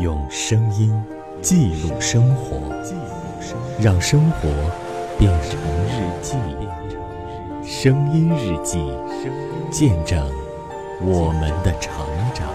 用声音记录生活，让生活变成日记。声音日记，见证我们的成长。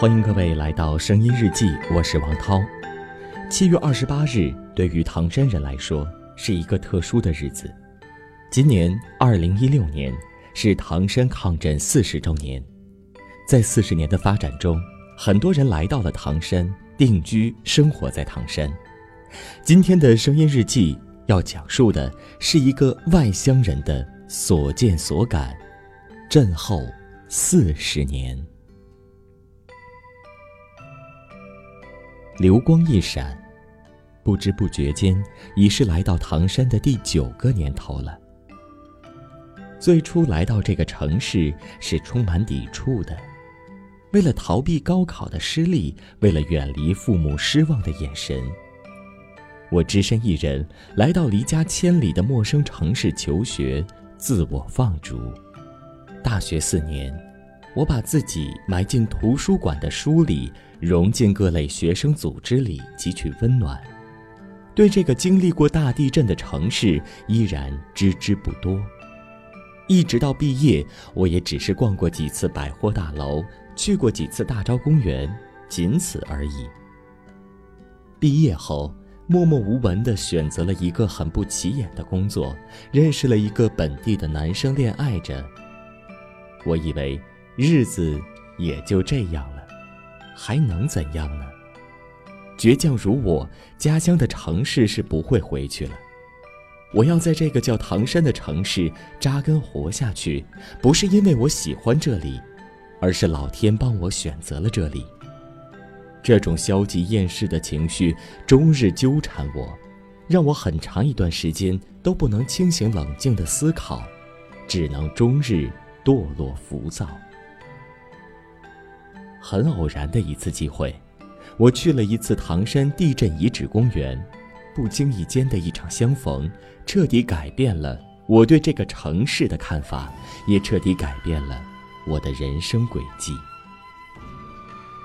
欢迎各位来到声音日记，我是王涛。七月二十八日对于唐山人来说是一个特殊的日子。今年二零一六年是唐山抗震四十周年，在四十年的发展中，很多人来到了唐山，定居生活在唐山。今天的声音日记要讲述的是一个外乡人的所见所感。震后四十年。流光一闪，不知不觉间已是来到唐山的第九个年头了。最初来到这个城市是充满抵触的，为了逃避高考的失利，为了远离父母失望的眼神，我只身一人来到离家千里的陌生城市求学，自我放逐。大学四年，我把自己埋进图书馆的书里。融进各类学生组织里汲取温暖，对这个经历过大地震的城市依然知之不多。一直到毕业，我也只是逛过几次百货大楼，去过几次大昭公园，仅此而已。毕业后，默默无闻地选择了一个很不起眼的工作，认识了一个本地的男生，恋爱着。我以为日子也就这样了。还能怎样呢？倔强如我，家乡的城市是不会回去了。我要在这个叫唐山的城市扎根活下去，不是因为我喜欢这里，而是老天帮我选择了这里。这种消极厌世的情绪终日纠缠我，让我很长一段时间都不能清醒冷静的思考，只能终日堕落浮躁。很偶然的一次机会，我去了一次唐山地震遗址公园，不经意间的一场相逢，彻底改变了我对这个城市的看法，也彻底改变了我的人生轨迹。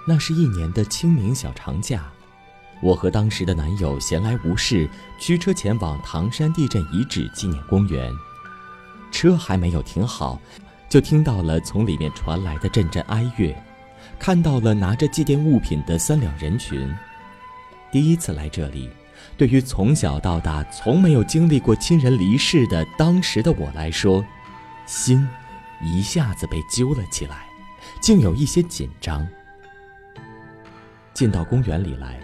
那是一年的清明小长假，我和当时的男友闲来无事，驱车前往唐山地震遗址纪念公园。车还没有停好，就听到了从里面传来的阵阵哀乐。看到了拿着祭奠物品的三两人群，第一次来这里，对于从小到大从没有经历过亲人离世的当时的我来说，心一下子被揪了起来，竟有一些紧张。进到公园里来，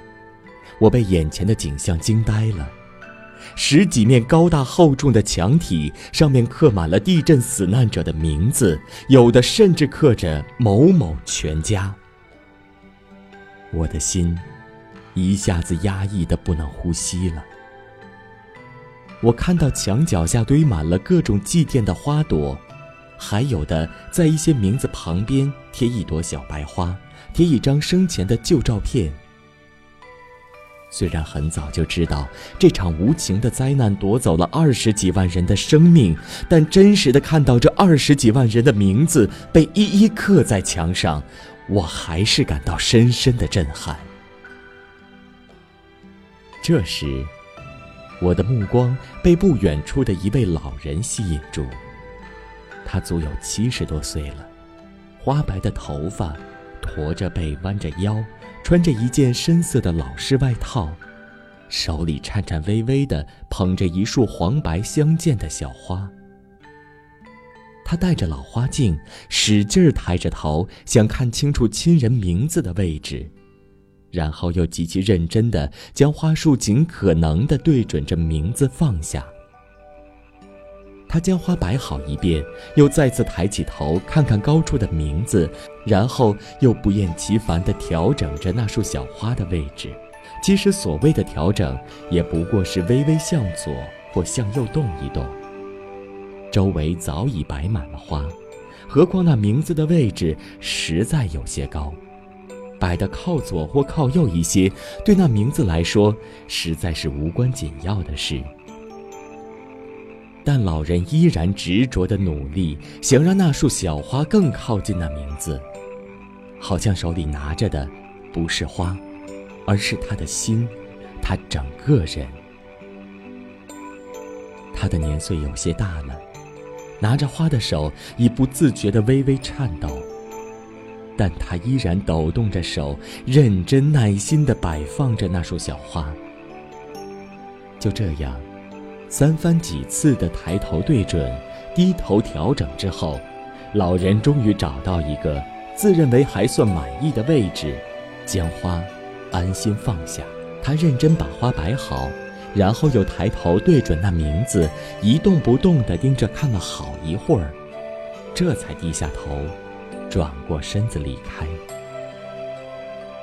我被眼前的景象惊呆了。十几面高大厚重的墙体上面刻满了地震死难者的名字，有的甚至刻着“某某全家”。我的心一下子压抑的不能呼吸了。我看到墙脚下堆满了各种祭奠的花朵，还有的在一些名字旁边贴一朵小白花，贴一张生前的旧照片。虽然很早就知道这场无情的灾难夺走了二十几万人的生命，但真实的看到这二十几万人的名字被一一刻在墙上，我还是感到深深的震撼。这时，我的目光被不远处的一位老人吸引住。他足有七十多岁了，花白的头发，驼着背，弯着腰。穿着一件深色的老式外套，手里颤颤巍巍地捧着一束黄白相间的小花。他戴着老花镜，使劲儿抬着头，想看清楚亲人名字的位置，然后又极其认真地将花束尽可能地对准着名字放下。他将花摆好一遍，又再次抬起头看看高处的名字，然后又不厌其烦地调整着那束小花的位置。其实所谓的调整，也不过是微微向左，或向右动一动。周围早已摆满了花，何况那名字的位置实在有些高，摆的靠左或靠右一些，对那名字来说实在是无关紧要的事。但老人依然执着地努力，想让那束小花更靠近那名字，好像手里拿着的不是花，而是他的心，他整个人。他的年岁有些大了。拿着花的手已不自觉地微微颤抖，但他依然抖动着手，认真耐心地摆放着那束小花。就这样，三番几次的抬头对准、低头调整之后，老人终于找到一个自认为还算满意的位置，将花安心放下。他认真把花摆好。然后又抬头对准那名字，一动不动地盯着看了好一会儿，这才低下头，转过身子离开。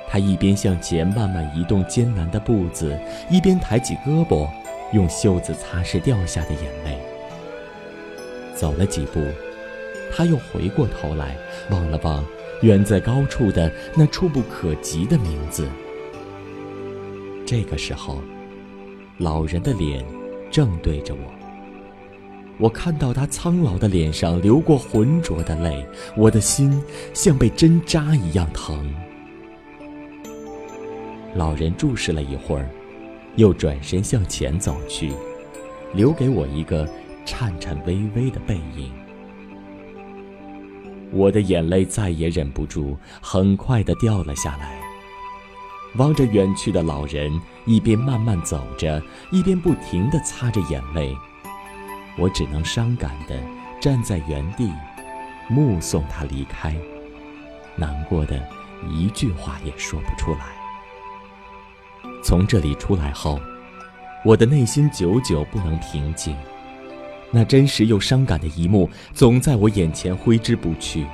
他一边向前慢慢移动艰难的步子，一边抬起胳膊，用袖子擦拭掉下的眼泪。走了几步，他又回过头来望了望远在高处的那触不可及的名字。这个时候。老人的脸正对着我，我看到他苍老的脸上流过浑浊的泪，我的心像被针扎一样疼。老人注视了一会儿，又转身向前走去，留给我一个颤颤巍巍的背影。我的眼泪再也忍不住，很快的掉了下来。望着远去的老人，一边慢慢走着，一边不停地擦着眼泪。我只能伤感地站在原地，目送他离开，难过的一句话也说不出来。从这里出来后，我的内心久久不能平静，那真实又伤感的一幕总在我眼前挥之不去。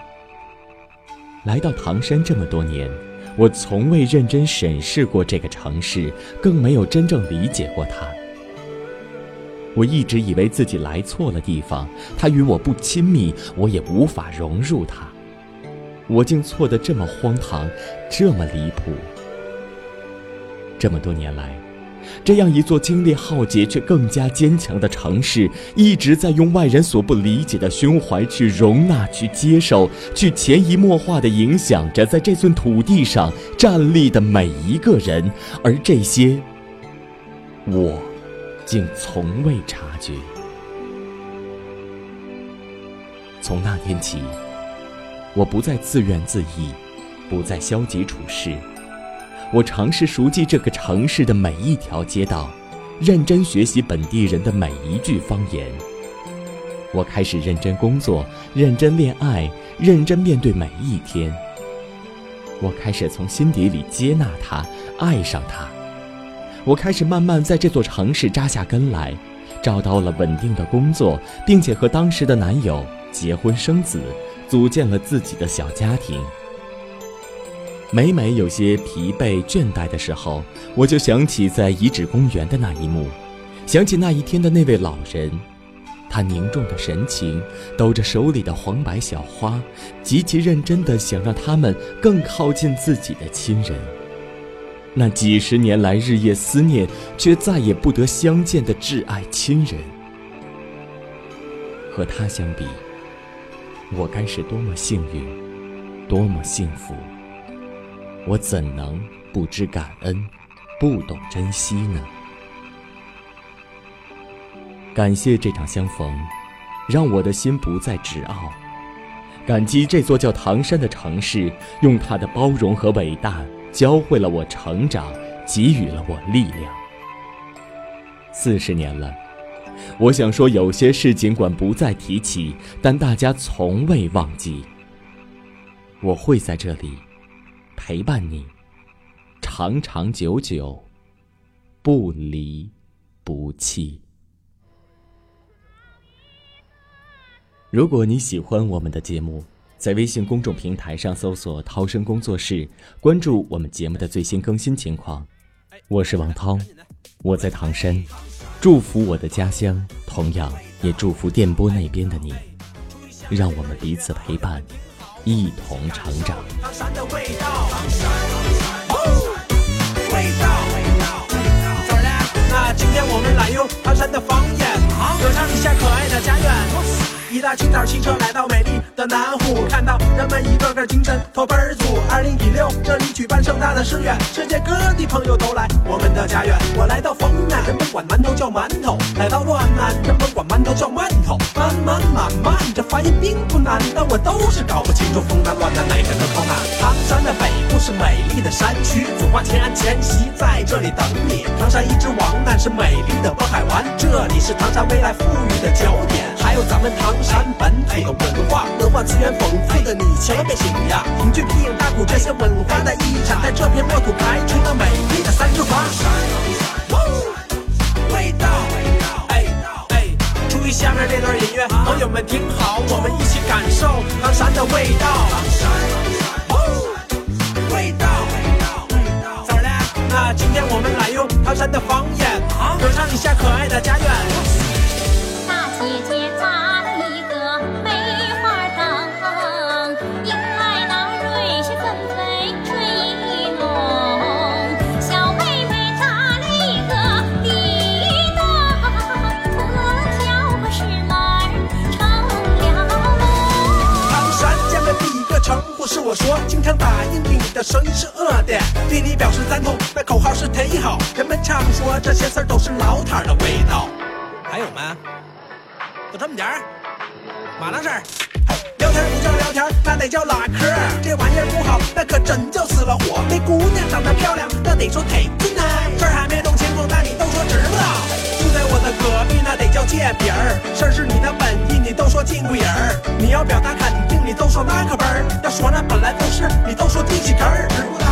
来到唐山这么多年。我从未认真审视过这个城市，更没有真正理解过它。我一直以为自己来错了地方，它与我不亲密，我也无法融入它。我竟错得这么荒唐，这么离谱。这么多年来。这样一座经历浩劫却更加坚强的城市，一直在用外人所不理解的胸怀去容纳、去接受、去潜移默化的影响着在这寸土地上站立的每一个人，而这些，我，竟从未察觉。从那天起，我不再自怨自艾，不再消极处事。我尝试熟记这个城市的每一条街道，认真学习本地人的每一句方言。我开始认真工作，认真恋爱，认真面对每一天。我开始从心底里接纳他，爱上他。我开始慢慢在这座城市扎下根来，找到了稳定的工作，并且和当时的男友结婚生子，组建了自己的小家庭。每每有些疲惫倦怠的时候，我就想起在遗址公园的那一幕，想起那一天的那位老人，他凝重的神情，抖着手里的黄白小花，极其认真地想让他们更靠近自己的亲人。那几十年来日夜思念却再也不得相见的挚爱亲人，和他相比，我该是多么幸运，多么幸福。我怎能不知感恩，不懂珍惜呢？感谢这场相逢，让我的心不再执拗；感激这座叫唐山的城市，用它的包容和伟大，教会了我成长，给予了我力量。四十年了，我想说，有些事尽管不再提起，但大家从未忘记。我会在这里。陪伴你，长长久久，不离不弃。如果你喜欢我们的节目，在微信公众平台上搜索“涛声工作室”，关注我们节目的最新更新情况。我是王涛，我在唐山，祝福我的家乡，同样也祝福电波那边的你。让我们彼此陪伴，一同成长。唐山的味道，味道，这儿呢？那今天我们来用唐山的方言，歌唱一下可爱的家园。一大清早，汽车来到美丽的南湖，看到人们一个个精神头倍儿足。二零一六，这里举办盛大的誓愿，世界各地朋友都来我们的家园。我来到丰南，人们管馒头叫馒头；来到洛南，人们管馒头叫馒头。慢慢慢，这发音并不难，但我都是搞不清楚风南、乱南哪个能靠南。唐山的北部是美丽的山区，祖华千安千禧在这里等你。唐山一直往南是美丽的渤海湾，这里是唐山未来富裕的焦点。还有咱们唐。山本土的文化，文化资源丰富的你千万别惊讶。京剧、皮影、大鼓这些文化的遗产，在这片沃土开们听好，我们一起感受唐山的味道。唐山味道，咋了？那今天我们来用唐山的方言，歌唱一下可爱的家园。大姐姐在。三通，那口号是忒好。人们常说这些事儿都是老摊的味道。还有吗？就这么点儿？嘛那事儿？聊天不叫聊天，那得叫拉嗑。这玩意儿不好，那可真叫死了活。那姑娘长得漂亮，那得说忒俊呐。事儿还没弄清楚，那你都说知不道。住在我的隔壁，那得叫借饼儿。事儿是你的本意，你都说金贵人儿。你要表达肯定，你都说那可本儿。要说那本来不是，你都说第几根儿。知不道，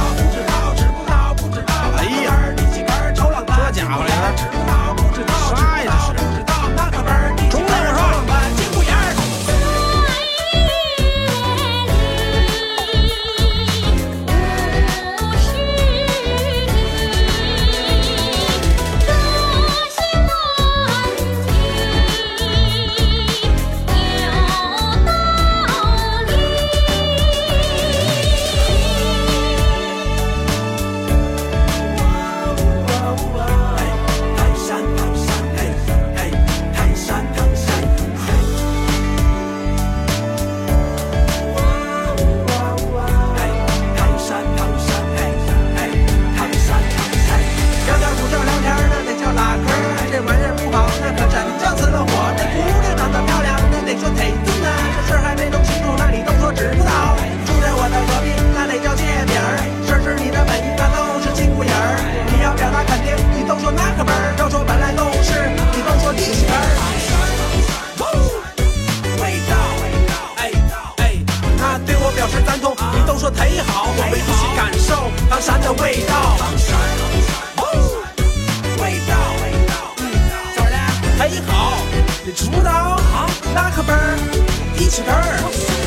一起干儿。